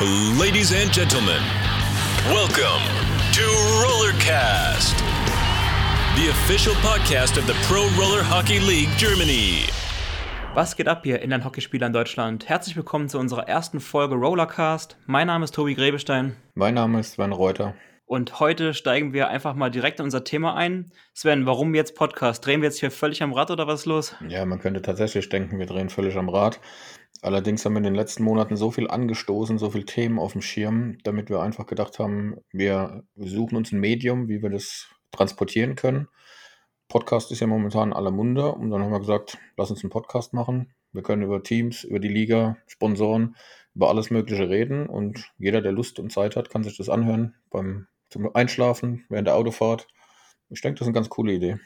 Ladies and gentlemen, welcome to Rollercast, the official podcast of the Pro Roller Hockey League Germany. Was geht ab hier in den Hockeyspielern Deutschland? Herzlich willkommen zu unserer ersten Folge Rollercast. Mein Name ist Tobi Grebestein. Mein Name ist Sven Reuter. Und heute steigen wir einfach mal direkt in unser Thema ein. Sven, warum jetzt Podcast? Drehen wir jetzt hier völlig am Rad oder was ist los? Ja, man könnte tatsächlich denken, wir drehen völlig am Rad. Allerdings haben wir in den letzten Monaten so viel angestoßen, so viele Themen auf dem Schirm, damit wir einfach gedacht haben, wir suchen uns ein Medium, wie wir das transportieren können. Podcast ist ja momentan aller Munde und dann haben wir gesagt, lass uns einen Podcast machen. Wir können über Teams, über die Liga, Sponsoren, über alles Mögliche reden und jeder, der Lust und Zeit hat, kann sich das anhören beim zum Einschlafen, während der Autofahrt. Ich denke, das ist eine ganz coole Idee.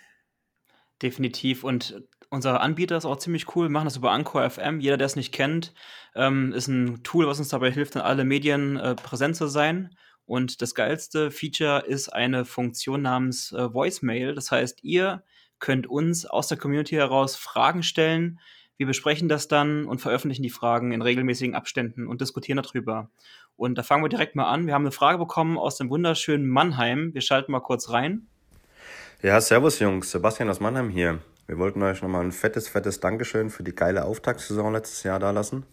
Definitiv und unser Anbieter ist auch ziemlich cool. Machen das über Anchor FM. Jeder, der es nicht kennt, ähm, ist ein Tool, was uns dabei hilft, in alle Medien äh, präsent zu sein. Und das geilste Feature ist eine Funktion namens äh, Voicemail. Das heißt, ihr könnt uns aus der Community heraus Fragen stellen. Wir besprechen das dann und veröffentlichen die Fragen in regelmäßigen Abständen und diskutieren darüber. Und da fangen wir direkt mal an. Wir haben eine Frage bekommen aus dem wunderschönen Mannheim. Wir schalten mal kurz rein. Ja, servus Jungs, Sebastian aus Mannheim hier. Wir wollten euch nochmal ein fettes, fettes Dankeschön für die geile Auftaktsaison letztes Jahr da lassen.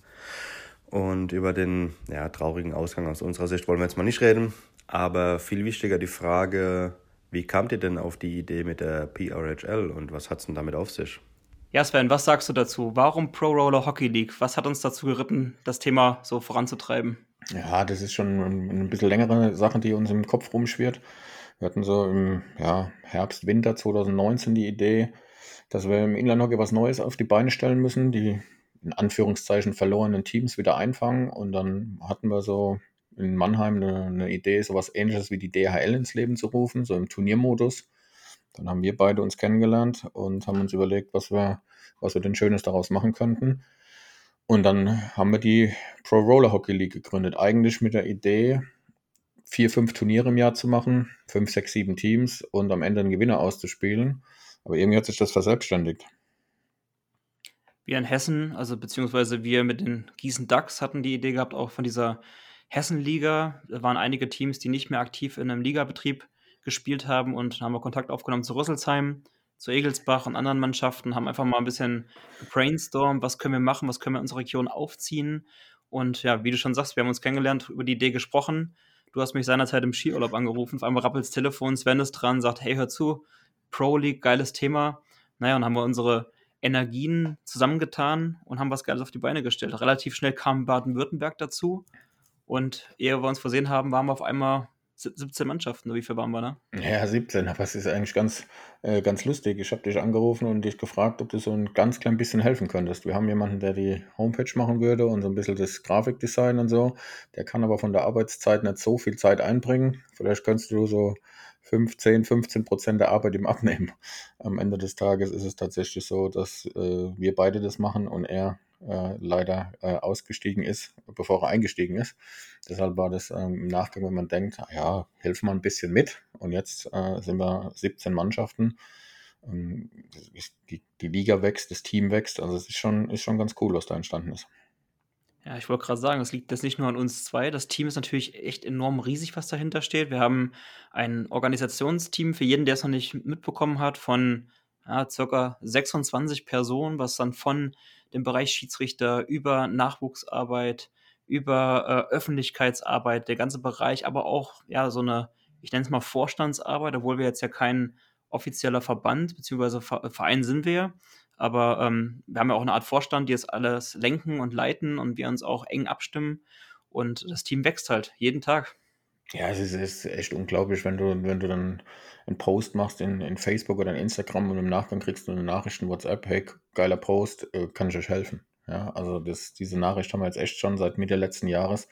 Und über den ja, traurigen Ausgang aus unserer Sicht wollen wir jetzt mal nicht reden. Aber viel wichtiger die Frage, wie kamt ihr denn auf die Idee mit der PRHL und was hat es denn damit auf sich? Ja, Sven, was sagst du dazu? Warum Pro Roller Hockey League? Was hat uns dazu geritten, das Thema so voranzutreiben? Ja, das ist schon ein bisschen längere Sache, die uns im Kopf rumschwirrt. Wir hatten so im ja, Herbst, Winter 2019 die Idee, dass wir im Inlandhockey was Neues auf die Beine stellen müssen, die in Anführungszeichen verlorenen Teams wieder einfangen. Und dann hatten wir so in Mannheim eine, eine Idee, sowas ähnliches wie die DHL ins Leben zu rufen, so im Turniermodus. Dann haben wir beide uns kennengelernt und haben uns überlegt, was wir, was wir denn Schönes daraus machen könnten. Und dann haben wir die Pro Roller Hockey League gegründet. Eigentlich mit der Idee, vier, fünf Turniere im Jahr zu machen, fünf, sechs, sieben Teams und am Ende einen Gewinner auszuspielen. Aber irgendwie hat sich das verselbstständigt. Wir in Hessen, also beziehungsweise wir mit den Gießen Ducks hatten die Idee gehabt, auch von dieser Hessenliga. Da waren einige Teams, die nicht mehr aktiv in einem Ligabetrieb gespielt haben und haben wir Kontakt aufgenommen zu Rüsselsheim, zu Egelsbach und anderen Mannschaften, haben einfach mal ein bisschen brainstormt, was können wir machen, was können wir in unserer Region aufziehen. Und ja, wie du schon sagst, wir haben uns kennengelernt, über die Idee gesprochen. Du hast mich seinerzeit im Skiurlaub angerufen, auf einmal rappelt das Telefon, Sven ist dran, sagt, hey, hör zu, Pro League, geiles Thema. Naja, und haben wir unsere Energien zusammengetan und haben was Geiles auf die Beine gestellt. Relativ schnell kam Baden-Württemberg dazu. Und ehe wir uns versehen haben, waren wir auf einmal 17 Mannschaften, wie viel waren wir, ne? Ja, 17, aber es ist eigentlich ganz, äh, ganz lustig. Ich habe dich angerufen und dich gefragt, ob du so ein ganz klein bisschen helfen könntest. Wir haben jemanden, der die Homepage machen würde und so ein bisschen das Grafikdesign und so. Der kann aber von der Arbeitszeit nicht so viel Zeit einbringen. Vielleicht könntest du so 15, 15 Prozent der Arbeit ihm abnehmen. Am Ende des Tages ist es tatsächlich so, dass äh, wir beide das machen und er äh, leider äh, ausgestiegen ist, bevor er eingestiegen ist. Deshalb war das ähm, im Nachgang, wenn man denkt, ah ja, helfen wir ein bisschen mit. Und jetzt äh, sind wir 17 Mannschaften. Ähm, die, die Liga wächst, das Team wächst. Also es ist schon, ist schon ganz cool, was da entstanden ist. Ja, ich wollte gerade sagen, es liegt jetzt nicht nur an uns zwei. Das Team ist natürlich echt enorm riesig, was dahinter steht. Wir haben ein Organisationsteam für jeden, der es noch nicht mitbekommen hat, von ja, circa 26 Personen, was dann von dem Bereich Schiedsrichter über Nachwuchsarbeit, über äh, Öffentlichkeitsarbeit, der ganze Bereich, aber auch ja so eine, ich nenne es mal Vorstandsarbeit, obwohl wir jetzt ja kein offizieller Verband bzw. Verein sind wir, aber ähm, wir haben ja auch eine Art Vorstand, die es alles lenken und leiten und wir uns auch eng abstimmen. Und das Team wächst halt jeden Tag. Ja, es ist, ist echt unglaublich, wenn du, wenn du dann einen Post machst in, in Facebook oder in Instagram und im Nachgang kriegst du eine Nachricht in WhatsApp, hey, geiler Post, äh, kann ich euch helfen? Ja, also das, diese Nachricht haben wir jetzt echt schon seit Mitte letzten Jahres,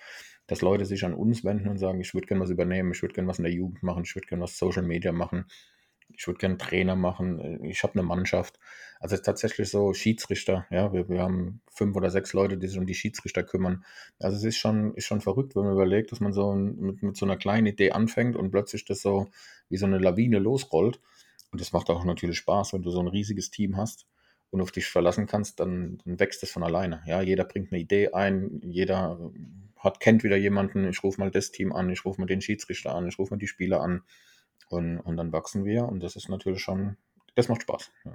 dass Leute sich an uns wenden und sagen, ich würde gerne was übernehmen, ich würde gerne was in der Jugend machen, ich würde gerne was Social Media machen ich würde gerne Trainer machen, ich habe eine Mannschaft. Also es ist tatsächlich so Schiedsrichter, ja, wir, wir haben fünf oder sechs Leute, die sich um die Schiedsrichter kümmern. Also es ist schon, ist schon verrückt, wenn man überlegt, dass man so mit, mit so einer kleinen Idee anfängt und plötzlich das so wie so eine Lawine losrollt. Und das macht auch natürlich Spaß, wenn du so ein riesiges Team hast und auf dich verlassen kannst, dann, dann wächst es von alleine. Ja, jeder bringt eine Idee ein, jeder hat, kennt wieder jemanden, ich rufe mal das Team an, ich rufe mal den Schiedsrichter an, ich rufe mal die Spieler an und, und dann wachsen wir und das ist natürlich schon, das macht Spaß. Ja.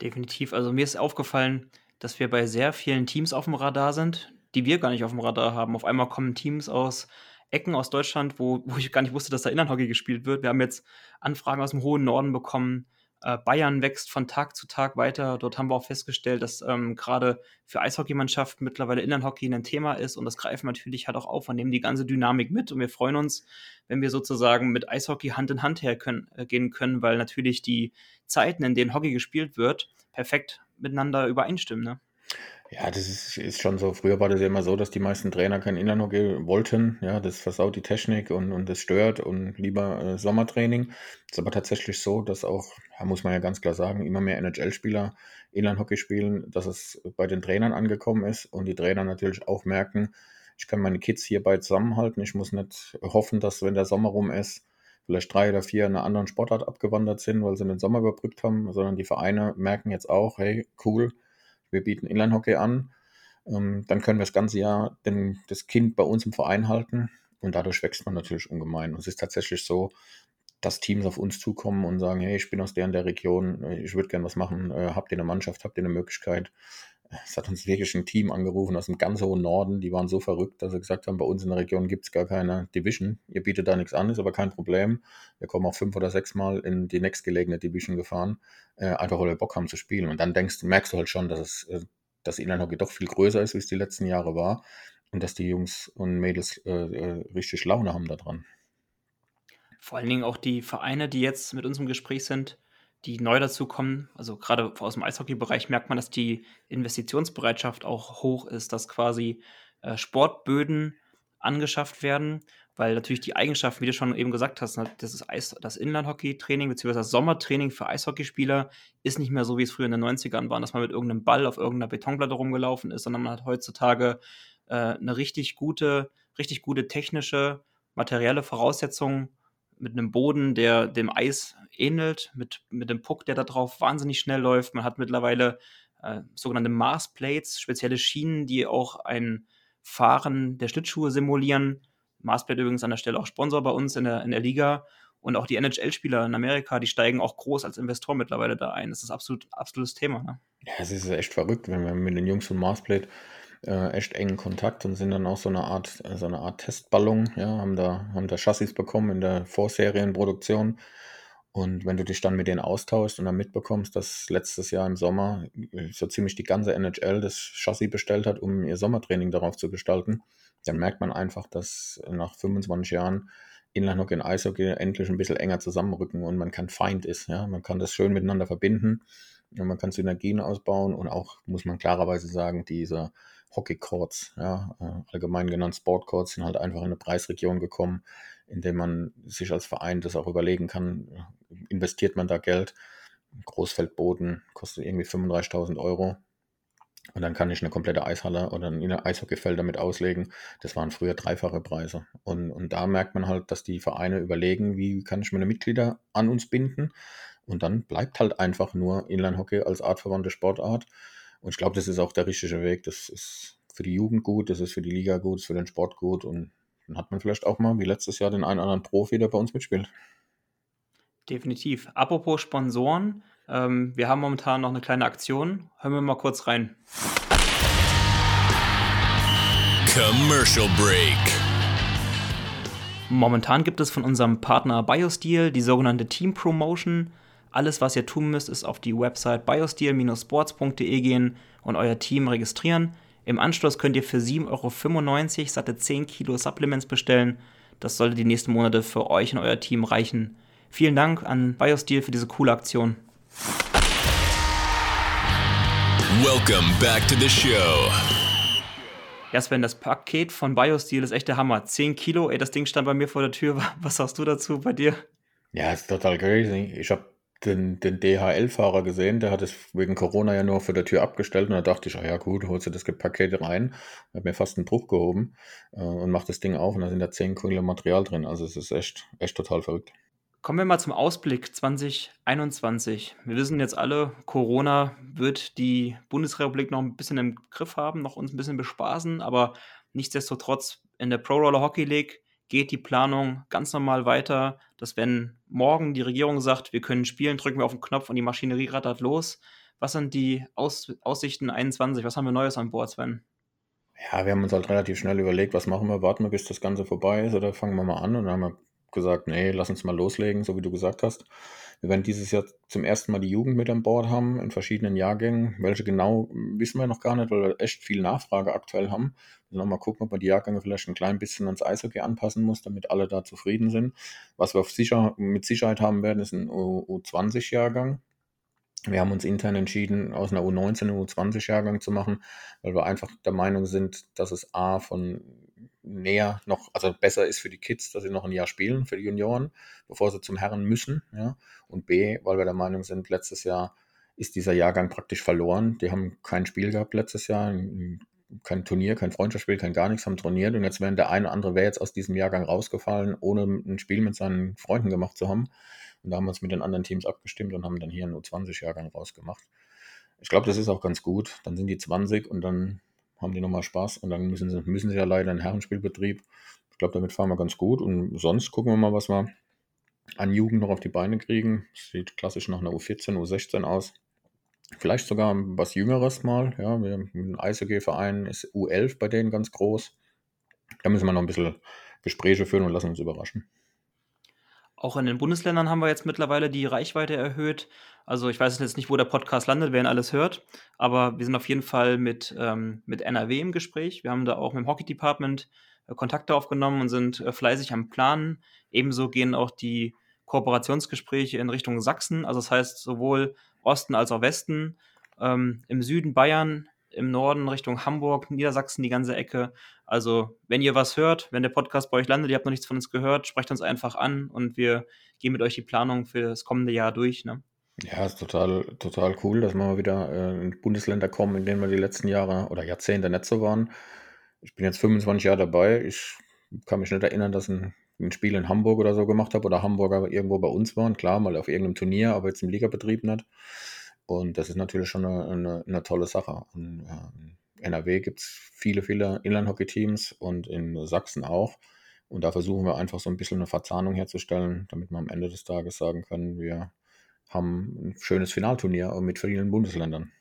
Definitiv. Also mir ist aufgefallen, dass wir bei sehr vielen Teams auf dem Radar sind, die wir gar nicht auf dem Radar haben. Auf einmal kommen Teams aus Ecken aus Deutschland, wo, wo ich gar nicht wusste, dass da Innernhockey gespielt wird. Wir haben jetzt Anfragen aus dem hohen Norden bekommen. Äh, Bayern wächst von Tag zu Tag weiter. Dort haben wir auch festgestellt, dass ähm, gerade für Eishockeymannschaften mittlerweile Innernhockey ein Thema ist und das greifen natürlich halt auch auf und nehmen die ganze Dynamik mit und wir freuen uns, wenn wir sozusagen mit Eishockey Hand in Hand hergehen äh, können, weil natürlich die Zeiten, in denen Hockey gespielt wird, perfekt miteinander übereinstimmen. Ne? Ja, das ist, ist schon so. Früher war das ja immer so, dass die meisten Trainer kein Inlandhockey wollten. Ja, das versaut die Technik und, und das stört und lieber äh, Sommertraining. Ist aber tatsächlich so, dass auch, ja, muss man ja ganz klar sagen, immer mehr NHL-Spieler Inlandhockey spielen, dass es bei den Trainern angekommen ist und die Trainer natürlich auch merken, ich kann meine Kids hierbei zusammenhalten. Ich muss nicht hoffen, dass wenn der Sommer rum ist, vielleicht drei oder vier in einer anderen Sportart abgewandert sind, weil sie den Sommer überbrückt haben, sondern die Vereine merken jetzt auch, hey, cool, wir bieten Inline-Hockey an, ähm, dann können wir das ganze Jahr den, das Kind bei uns im Verein halten und dadurch wächst man natürlich ungemein. Und es ist tatsächlich so, dass Teams auf uns zukommen und sagen, hey, ich bin aus der und der Region, ich würde gerne was machen, äh, habt ihr eine Mannschaft, habt ihr eine Möglichkeit? Es hat uns wirklich ein Team angerufen aus dem ganz hohen Norden, die waren so verrückt, dass sie gesagt haben, bei uns in der Region gibt es gar keine Division, ihr bietet da nichts an, ist aber kein Problem. Wir kommen auch fünf oder sechs Mal in die nächstgelegene Division gefahren, äh, einfach weil wir Bock haben zu spielen. Und dann denkst, merkst du halt schon, dass es, äh, dass Inline-Hockey doch viel größer ist, wie es die letzten Jahre war und dass die Jungs und Mädels äh, äh richtig Laune haben daran. Vor allen Dingen auch die Vereine, die jetzt mit uns im Gespräch sind, die neu dazukommen, also gerade aus dem Eishockey-Bereich merkt man, dass die Investitionsbereitschaft auch hoch ist, dass quasi äh, Sportböden angeschafft werden, weil natürlich die Eigenschaften, wie du schon eben gesagt hast, ne, das, das Inlandhockey-Training bzw. das Sommertraining für Eishockeyspieler ist nicht mehr so, wie es früher in den 90ern war, dass man mit irgendeinem Ball auf irgendeiner Betonplatte rumgelaufen ist, sondern man hat heutzutage äh, eine richtig gute, richtig gute technische, materielle Voraussetzung mit einem Boden, der dem Eis ähnelt, mit, mit dem Puck, der da drauf wahnsinnig schnell läuft. Man hat mittlerweile äh, sogenannte Marsplates, spezielle Schienen, die auch ein Fahren der Schlittschuhe simulieren. Marsplate übrigens an der Stelle auch Sponsor bei uns in der, in der Liga. Und auch die NHL-Spieler in Amerika, die steigen auch groß als Investor mittlerweile da ein. Das ist absolut absolutes Thema. Ne? Ja, es ist echt verrückt, wenn wir mit den Jungs von Marsplate äh, echt engen Kontakt und sind dann auch so eine Art, so eine Art Testballon, ja, haben da, haben da Chassis bekommen in der Vorserienproduktion. Und wenn du dich dann mit denen austauschst und dann mitbekommst, dass letztes Jahr im Sommer so ziemlich die ganze NHL das Chassis bestellt hat, um ihr Sommertraining darauf zu gestalten, dann merkt man einfach, dass nach 25 Jahren Inlinehockey und Eishockey endlich ein bisschen enger zusammenrücken und man kein Feind ist. Ja? Man kann das schön miteinander verbinden und man kann Synergien ausbauen und auch, muss man klarerweise sagen, diese Hockey-Courts, ja, äh, allgemein genannt Sport-Courts, sind halt einfach in eine Preisregion gekommen, in der man sich als Verein das auch überlegen kann, investiert man da Geld. Großfeldboden kostet irgendwie 35.000 Euro. Und dann kann ich eine komplette Eishalle oder ein Eishockeyfeld damit auslegen. Das waren früher dreifache Preise. Und, und da merkt man halt, dass die Vereine überlegen, wie kann ich meine Mitglieder an uns binden. Und dann bleibt halt einfach nur Inline-Hockey als artverwandte Sportart. Und ich glaube, das ist auch der richtige Weg. Das ist für die Jugend gut, das ist für die Liga gut, das ist für den Sport gut. Und dann hat man vielleicht auch mal, wie letztes Jahr, den einen oder anderen Profi, der bei uns mitspielt. Definitiv. Apropos Sponsoren, ähm, wir haben momentan noch eine kleine Aktion. Hören wir mal kurz rein. Commercial Break. Momentan gibt es von unserem Partner BioSteel die sogenannte Team Promotion. Alles, was ihr tun müsst, ist auf die Website biosteel-sports.de gehen und euer Team registrieren. Im Anschluss könnt ihr für 7,95 Euro satte 10 Kilo Supplements bestellen. Das sollte die nächsten Monate für euch und euer Team reichen. Vielen Dank an BioSteel für diese coole Aktion. Welcome back to the show. Ja, Sven, das Paket von BioSteel ist echt der Hammer. 10 Kilo, ey, das Ding stand bei mir vor der Tür. Was sagst du dazu bei dir? Ja, ist total crazy. Ich habe den, den DHL-Fahrer gesehen, der hat es wegen Corona ja nur vor der Tür abgestellt und da dachte ich, ah ja gut, holst du das Paket rein, hat mir fast einen Bruch gehoben äh, und macht das Ding auf und da sind da 10 Kilo Material drin. Also es ist echt, echt total verrückt. Kommen wir mal zum Ausblick 2021. Wir wissen jetzt alle, Corona wird die Bundesrepublik noch ein bisschen im Griff haben, noch uns ein bisschen bespaßen, aber Nichtsdestotrotz in der Pro Roller Hockey League geht die Planung ganz normal weiter, dass wenn morgen die Regierung sagt, wir können spielen, drücken wir auf den Knopf und die Maschinerie rattert los. Was sind die Aus Aussichten 21? Was haben wir Neues an Bord, Sven? Ja, wir haben uns halt relativ schnell überlegt, was machen wir, warten wir, bis das Ganze vorbei ist oder fangen wir mal an und dann haben wir gesagt, nee, lass uns mal loslegen, so wie du gesagt hast. Wir werden dieses Jahr zum ersten Mal die Jugend mit an Bord haben, in verschiedenen Jahrgängen. Welche genau, wissen wir noch gar nicht, weil wir echt viel Nachfrage aktuell haben. Wir müssen mal gucken, ob man die Jahrgänge vielleicht ein klein bisschen ans Eishockey anpassen muss, damit alle da zufrieden sind. Was wir sicher, mit Sicherheit haben werden, ist ein U20-Jahrgang. Wir haben uns intern entschieden, aus einer U19 einen U20-Jahrgang zu machen, weil wir einfach der Meinung sind, dass es A von näher noch, also besser ist für die Kids, dass sie noch ein Jahr spielen, für die Junioren, bevor sie zum Herren müssen. Ja. Und B, weil wir der Meinung sind, letztes Jahr ist dieser Jahrgang praktisch verloren. Die haben kein Spiel gehabt letztes Jahr, kein Turnier, kein Freundschaftsspiel, kein gar nichts, haben trainiert. Und jetzt wäre der eine oder andere wäre jetzt aus diesem Jahrgang rausgefallen, ohne ein Spiel mit seinen Freunden gemacht zu haben. Und da haben wir uns mit den anderen Teams abgestimmt und haben dann hier einen U20-Jahrgang rausgemacht. Ich glaube, das ist auch ganz gut. Dann sind die 20 und dann haben die nochmal Spaß und dann müssen sie, müssen sie ja leider in Herrenspielbetrieb. Ich glaube, damit fahren wir ganz gut und sonst gucken wir mal, was wir an Jugend noch auf die Beine kriegen. Sieht klassisch nach einer U14, U16 aus. Vielleicht sogar was Jüngeres mal. Ja, einen Eishockey-Verein, ist U11 bei denen ganz groß. Da müssen wir noch ein bisschen Gespräche führen und lassen uns überraschen. Auch in den Bundesländern haben wir jetzt mittlerweile die Reichweite erhöht. Also ich weiß jetzt nicht, wo der Podcast landet, wer ihn alles hört, aber wir sind auf jeden Fall mit, ähm, mit NRW im Gespräch. Wir haben da auch mit dem Hockey Department äh, Kontakte aufgenommen und sind äh, fleißig am Planen. Ebenso gehen auch die Kooperationsgespräche in Richtung Sachsen, also das heißt sowohl Osten als auch Westen. Ähm, Im Süden Bayern, im Norden Richtung Hamburg, Niedersachsen, die ganze Ecke. Also, wenn ihr was hört, wenn der Podcast bei euch landet, ihr habt noch nichts von uns gehört, sprecht uns einfach an und wir gehen mit euch die Planung für das kommende Jahr durch. Ne? Ja, ist total, total cool, dass wir mal wieder äh, in Bundesländer kommen, in denen wir die letzten Jahre oder Jahrzehnte nicht so waren. Ich bin jetzt 25 Jahre dabei. Ich kann mich nicht erinnern, dass ein, ein Spiel in Hamburg oder so gemacht habe oder Hamburger irgendwo bei uns waren. Klar, mal auf irgendeinem Turnier, aber jetzt im Ligabetrieb nicht. Und das ist natürlich schon eine, eine, eine tolle Sache. In NRW gibt es viele, viele Inline-Hockey-Teams und in Sachsen auch. Und da versuchen wir einfach so ein bisschen eine Verzahnung herzustellen, damit wir am Ende des Tages sagen können, wir haben ein schönes Finalturnier mit vielen Bundesländern.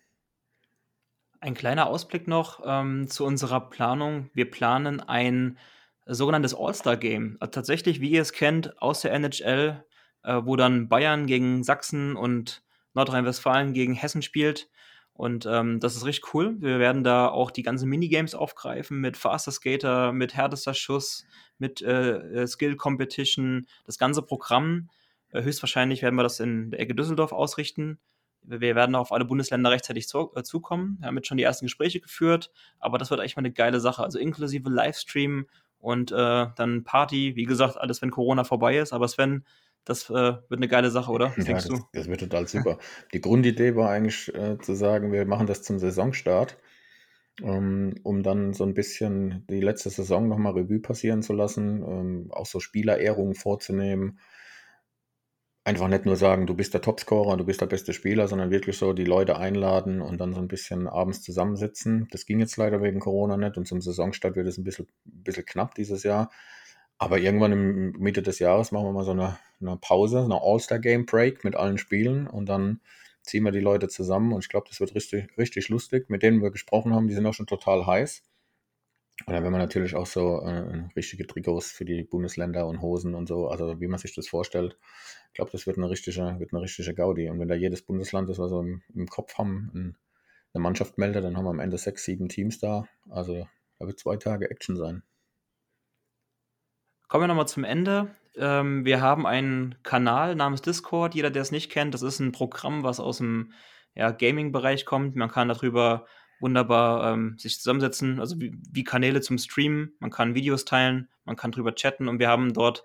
Ein kleiner Ausblick noch ähm, zu unserer Planung. Wir planen ein sogenanntes All-Star-Game. Also tatsächlich, wie ihr es kennt, aus der NHL, äh, wo dann Bayern gegen Sachsen und Nordrhein-Westfalen gegen Hessen spielt. Und ähm, das ist richtig cool. Wir werden da auch die ganzen Minigames aufgreifen mit Faster Skater, mit härtester Schuss, mit äh, äh, Skill Competition, das ganze Programm. Äh, höchstwahrscheinlich werden wir das in der Ecke Düsseldorf ausrichten. Wir werden auf alle Bundesländer rechtzeitig zu, äh, zukommen. Wir haben jetzt schon die ersten Gespräche geführt, aber das wird echt mal eine geile Sache. Also inklusive Livestream und äh, dann Party. Wie gesagt, alles, wenn Corona vorbei ist. Aber Sven, das äh, wird eine geile Sache, oder? Was ja, das, das, wird total super. Die Grundidee war eigentlich äh, zu sagen, wir machen das zum Saisonstart, ähm, um dann so ein bisschen die letzte Saison nochmal Revue passieren zu lassen, ähm, auch so Spielerehrungen vorzunehmen. Einfach nicht nur sagen, du bist der Topscorer, du bist der beste Spieler, sondern wirklich so die Leute einladen und dann so ein bisschen abends zusammensitzen. Das ging jetzt leider wegen Corona nicht und zum Saisonstart wird es ein bisschen, ein bisschen knapp dieses Jahr. Aber irgendwann im Mitte des Jahres machen wir mal so eine, eine Pause, eine All-Star-Game-Break mit allen Spielen und dann ziehen wir die Leute zusammen und ich glaube, das wird richtig, richtig lustig. Mit denen wir gesprochen haben, die sind auch schon total heiß. Und dann werden wir natürlich auch so äh, richtige Trikots für die Bundesländer und Hosen und so, also wie man sich das vorstellt. Ich glaube, das wird eine richtige, wird eine richtige Gaudi. Und wenn da jedes Bundesland das, wir im, im Kopf haben, ein, eine Mannschaft meldet, dann haben wir am Ende sechs, sieben Teams da. Also da wird zwei Tage Action sein. Kommen wir nochmal zum Ende. Ähm, wir haben einen Kanal namens Discord. Jeder, der es nicht kennt, das ist ein Programm, was aus dem ja, Gaming-Bereich kommt. Man kann darüber wunderbar ähm, sich zusammensetzen, also wie, wie, Kanäle zum Streamen. Man kann Videos teilen, man kann drüber chatten und wir haben dort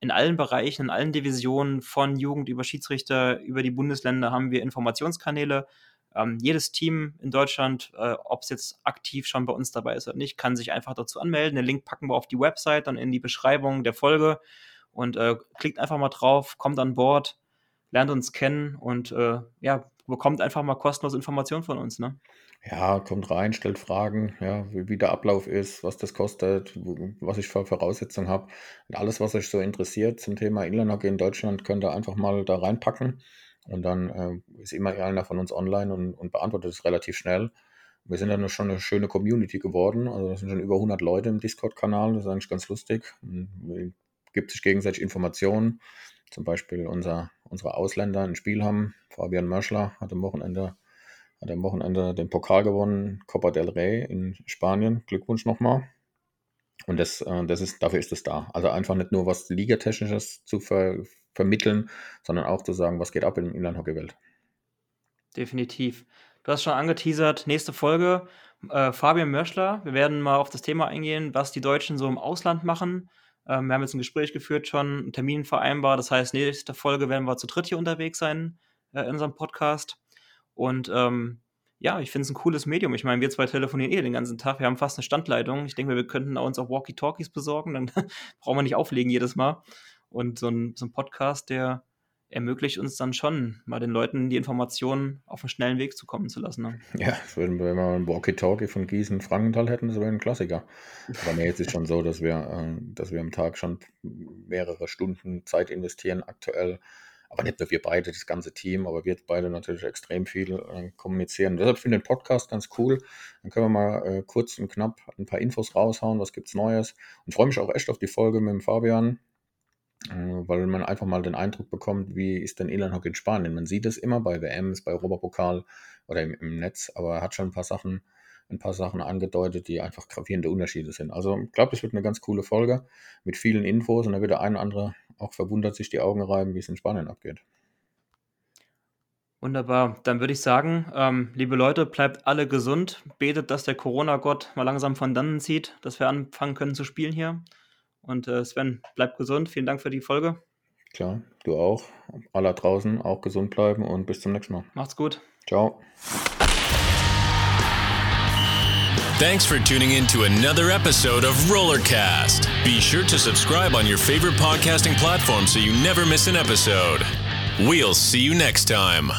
in allen Bereichen, in allen Divisionen von Jugend über Schiedsrichter, über die Bundesländer haben wir Informationskanäle, ähm, jedes Team in Deutschland, äh, ob es jetzt aktiv schon bei uns dabei ist oder nicht, kann sich einfach dazu anmelden. Den Link packen wir auf die Website, dann in die Beschreibung der Folge und äh, klickt einfach mal drauf, kommt an Bord, lernt uns kennen und äh, ja, bekommt einfach mal kostenlos Informationen von uns. Ne? ja, kommt rein, stellt Fragen, ja, wie, wie der Ablauf ist, was das kostet, was ich für Voraussetzungen habe. Und alles, was euch so interessiert zum Thema Inlinehockey in Deutschland, könnt ihr einfach mal da reinpacken. Und dann äh, ist immer einer von uns online und, und beantwortet es relativ schnell. Wir sind dann schon eine schöne Community geworden. Also es sind schon über 100 Leute im Discord-Kanal. Das ist eigentlich ganz lustig. Man gibt sich gegenseitig Informationen. Zum Beispiel unser, unsere Ausländer in Spiel haben. Fabian Mörschler hat am Wochenende hat am Wochenende den Pokal gewonnen, Copa del Rey in Spanien. Glückwunsch nochmal. Und das, äh, das ist, dafür ist es da. Also einfach nicht nur was Ligatechnisches zu ver, vermitteln, sondern auch zu sagen, was geht ab in der Inlandhockeywelt. Definitiv. Du hast schon angeteasert, nächste Folge. Äh, Fabian Mörschler, wir werden mal auf das Thema eingehen, was die Deutschen so im Ausland machen. Ähm, wir haben jetzt ein Gespräch geführt, schon einen Termin vereinbart. Das heißt, nächste Folge werden wir zu dritt hier unterwegs sein äh, in unserem Podcast. Und ähm, ja, ich finde es ein cooles Medium. Ich meine, wir zwei telefonieren eh den ganzen Tag. Wir haben fast eine Standleitung. Ich denke, wir könnten uns auch Walkie-Talkies besorgen. Dann brauchen wir nicht auflegen jedes Mal. Und so ein, so ein Podcast, der ermöglicht uns dann schon, mal den Leuten die Informationen auf einen schnellen Weg zu kommen zu lassen. Ne? Ja, wenn, wir ein Walkie-Talkie von Gießen Frankenthal hätten, das wäre ein Klassiker. Aber mir jetzt ist schon so, dass wir, äh, dass wir am Tag schon mehrere Stunden Zeit investieren, aktuell aber nicht nur wir beide, das ganze Team, aber wir beide natürlich extrem viel äh, kommunizieren. deshalb finde ich den Podcast ganz cool. Dann können wir mal äh, kurz und knapp ein paar Infos raushauen, was gibt's Neues. Und freue mich auch echt auf die Folge mit dem Fabian, weil man einfach mal den Eindruck bekommt, wie ist denn Inlandhockey in Spanien. Man sieht es immer bei WMs, bei Europapokal oder im, im Netz, aber er hat schon ein paar Sachen ein paar Sachen angedeutet, die einfach gravierende Unterschiede sind. Also ich glaube, es wird eine ganz coole Folge mit vielen Infos und da wird der eine oder andere auch verwundert sich die Augen reiben, wie es in Spanien abgeht. Wunderbar. Dann würde ich sagen, ähm, liebe Leute, bleibt alle gesund. Betet, dass der Corona-Gott mal langsam von dannen zieht, dass wir anfangen können zu spielen hier. Und äh, Sven, bleibt gesund. Vielen Dank für die Folge. Klar, du auch. Alle draußen auch gesund bleiben und bis zum nächsten Mal. Macht's gut. Ciao. Thanks for tuning in to another episode of Rollercast. Be sure to subscribe on your favorite podcasting platform so you never miss an episode. We'll see you next time.